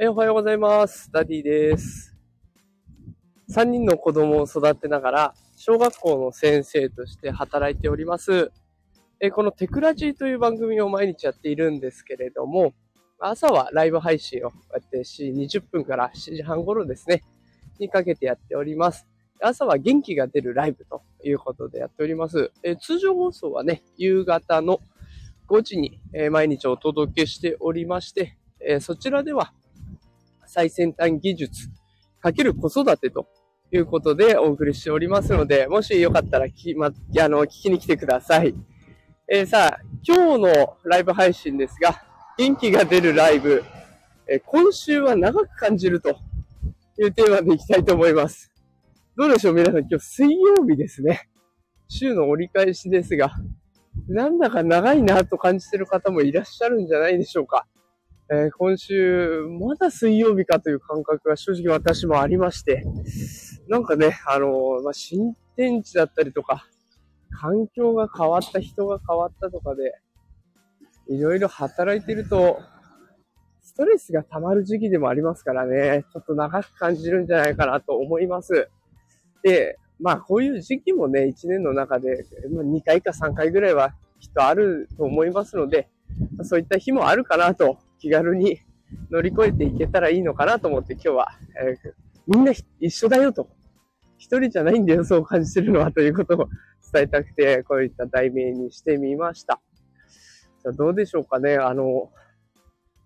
えおはようございます。ダディです。3人の子供を育てながら、小学校の先生として働いております。えこのテクラジーという番組を毎日やっているんですけれども、朝はライブ配信をこうやって20分から7時半頃ですね、にかけてやっております。朝は元気が出るライブということでやっております。え通常放送はね、夕方の5時に、え毎日お届けしておりまして、えそちらでは最先端技術かける子育てということでお送りしておりますので、もしよかったら聞き,、ま、あの聞きに来てください。えーさあ、今日のライブ配信ですが、元気が出るライブ、えー今週は長く感じるというテーマでいきたいと思います。どうでしょう皆さん、今日水曜日ですね。週の折り返しですが、なんだか長いなと感じてる方もいらっしゃるんじゃないでしょうか。えー今週、まだ水曜日かという感覚が正直私もありまして、なんかね、あのーまあ、新天地だったりとか、環境が変わった、人が変わったとかで、いろいろ働いてると、ストレスが溜まる時期でもありますからね、ちょっと長く感じるんじゃないかなと思います。で、まあこういう時期もね、1年の中で、ま、2回か3回ぐらいはきっとあると思いますので、そういった日もあるかなと気軽に乗り越えていけたらいいのかなと思って今日は、えーみんな一緒だよと。一人じゃないんだよ、そう感じてるのはということを伝えたくて、こういった題名にしてみました。さあどうでしょうかね、あの、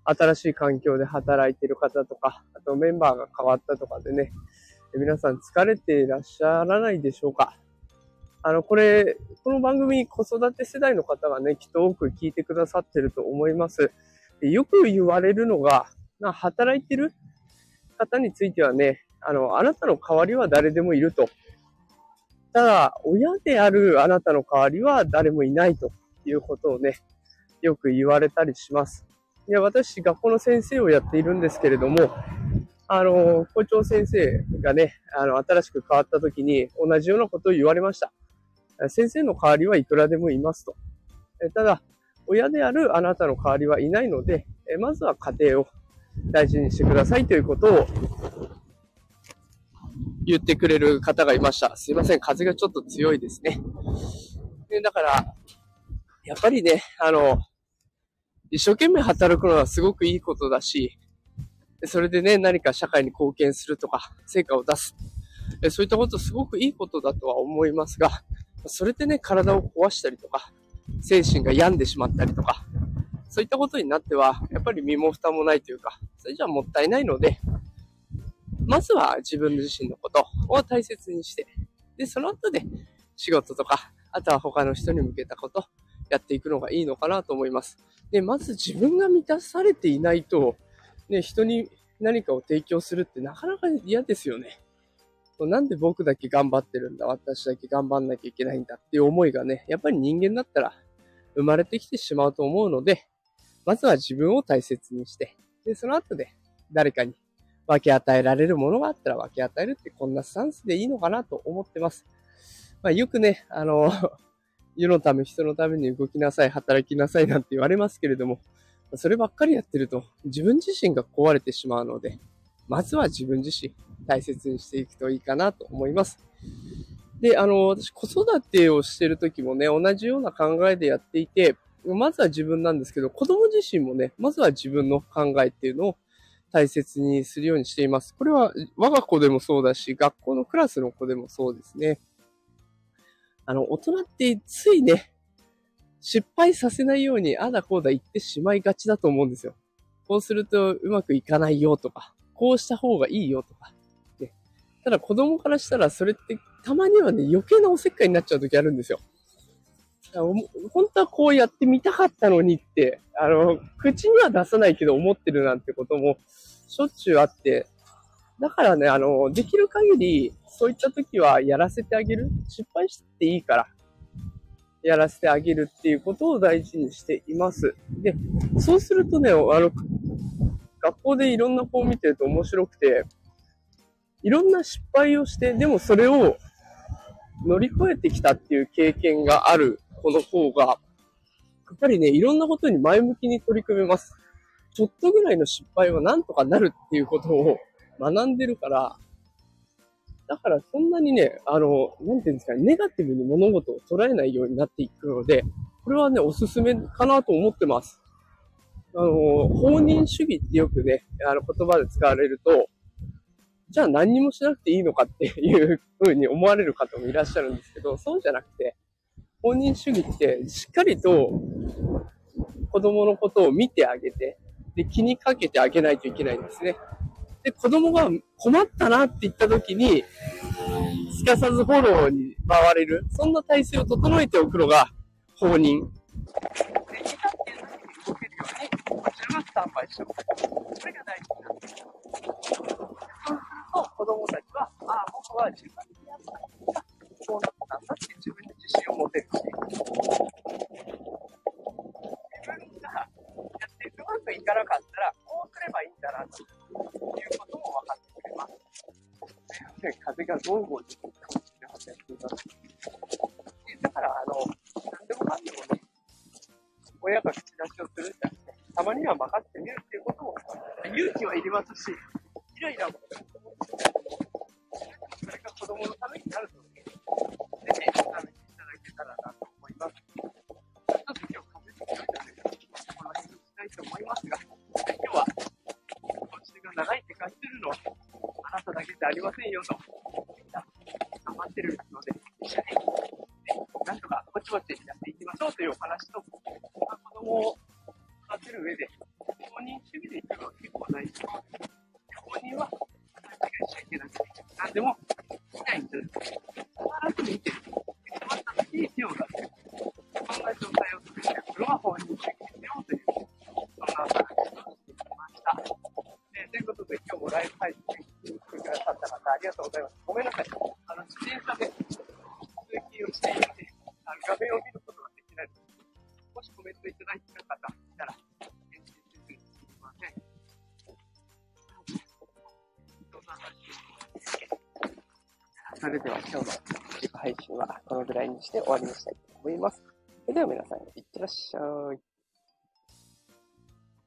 新しい環境で働いてる方とか、あとメンバーが変わったとかでね、皆さん疲れていらっしゃらないでしょうかあの、これ、この番組子育て世代の方がね、きっと多く聞いてくださってると思います。でよく言われるのが、な働いてる方についてはね、あの、あなたの代わりは誰でもいると。ただ、親であるあなたの代わりは誰もいないということをね、よく言われたりします。いや、私、学校の先生をやっているんですけれども、あの、校長先生がね、あの、新しく変わった時に同じようなことを言われました。先生の代わりはいくらでもいますと。ただ、親であるあなたの代わりはいないので、えまずは家庭を大事にしてくださいということを言ってくれる方がいました。すいません、風がちょっと強いですね。でだから、やっぱりね、あの、一生懸命働くのはすごくいいことだし、それでね、何か社会に貢献するとか、成果を出す。そういったことすごくいいことだとは思いますが、それでね、体を壊したりとか、精神が病んでしまったりとか、そういったことになっては、やっぱり身も蓋もないというか、それじゃもったいないので、まずは自分自身のことを大切にして、で、その後で仕事とか、あとは他の人に向けたこと、やっていくのがいいのかなと思います。で、まず自分が満たされていないと、ね、人に何かを提供するってなかなか嫌ですよね。なんで僕だけ頑張ってるんだ、私だけ頑張んなきゃいけないんだっていう思いがね、やっぱり人間だったら生まれてきてしまうと思うので、まずは自分を大切にして、で、その後で誰かに分け与えられるものがあったら分け与えるってこんなスタンスでいいのかなと思ってます。まあ、よくね、あの、世のため、人のために動きなさい、働きなさいなんて言われますけれども、そればっかりやってると自分自身が壊れてしまうので、まずは自分自身大切にしていくといいかなと思います。で、あの、私子育てをしてる時もね、同じような考えでやっていて、まずは自分なんですけど、子供自身もね、まずは自分の考えっていうのを大切にするようにしています。これは我が子でもそうだし、学校のクラスの子でもそうですね。あの、大人ってついね、失敗させないように、あだこうだ言ってしまいがちだと思うんですよ。こうするとうまくいかないよとか、こうした方がいいよとか。ね、ただ子供からしたらそれってたまにはね、余計なおせっかいになっちゃう時あるんですよ。本当はこうやってみたかったのにって、あの、口には出さないけど思ってるなんてこともしょっちゅうあって、だからね、あの、できる限り、そういった時はやらせてあげる。失敗していいから、やらせてあげるっていうことを大事にしています。で、そうするとね、あの、学校でいろんな子を見てると面白くて、いろんな失敗をして、でもそれを乗り越えてきたっていう経験がある子の方が、やっぱりね、いろんなことに前向きに取り組めます。ちょっとぐらいの失敗はなんとかなるっていうことを学んでるから、だからそんなにね、あの、なんていうんですかね、ネガティブに物事を捉えないようになっていくので、これはね、おすすめかなと思ってます。あの、放任主義ってよくね、あの言葉で使われると、じゃあ何もしなくていいのかっていう風に思われる方もいらっしゃるんですけど、そうじゃなくて、放任主義ってしっかりと子供のことを見てあげて、で、気にかけてあげないといけないんですね。で、子供が困ったなって言った時に、すかさずフォローに回れる、そんな体制を整えておくのが放任。で、いざっていう時に動けるように、こちらがスタンバイしておく。それが大事なんです。そうすると、子供たちは、ああ、僕は自分でやったらこうなったんだって自分で自信を持てるし、自分がやってうまくいかなかったら、こうすればいいんだな、ということも分かってくれます。すいません、風がゴーゴーしてるかもしれません。すいません。だから、あの、何でもかんでもね、親が口出しをするんじゃなくて、たまには任せてみるっていうことも、勇気はいりますし、イライラも、それが子供のためになると、ぜひ試していただけたらなと思います。ちょっと今日、かぶってきたいで、お話をしたいと思いますが、今日は、今週が長いって感じるのは、あなただけじゃありませんよと、みんな、頑張ってるので、一緒に、ね、なんとかぼちぼちやっていきましょうということで、今日もライブ配信りがとうございます。ごめんなさい。あの、自転車で通勤をしていて、あの画面を見ることができないので、もしコメントいただいている方いたら、返信せずにすみません。それでは今日の配信はこのぐらいにして終わりにしたいと思います。それでは皆さん、いってらっしゃい。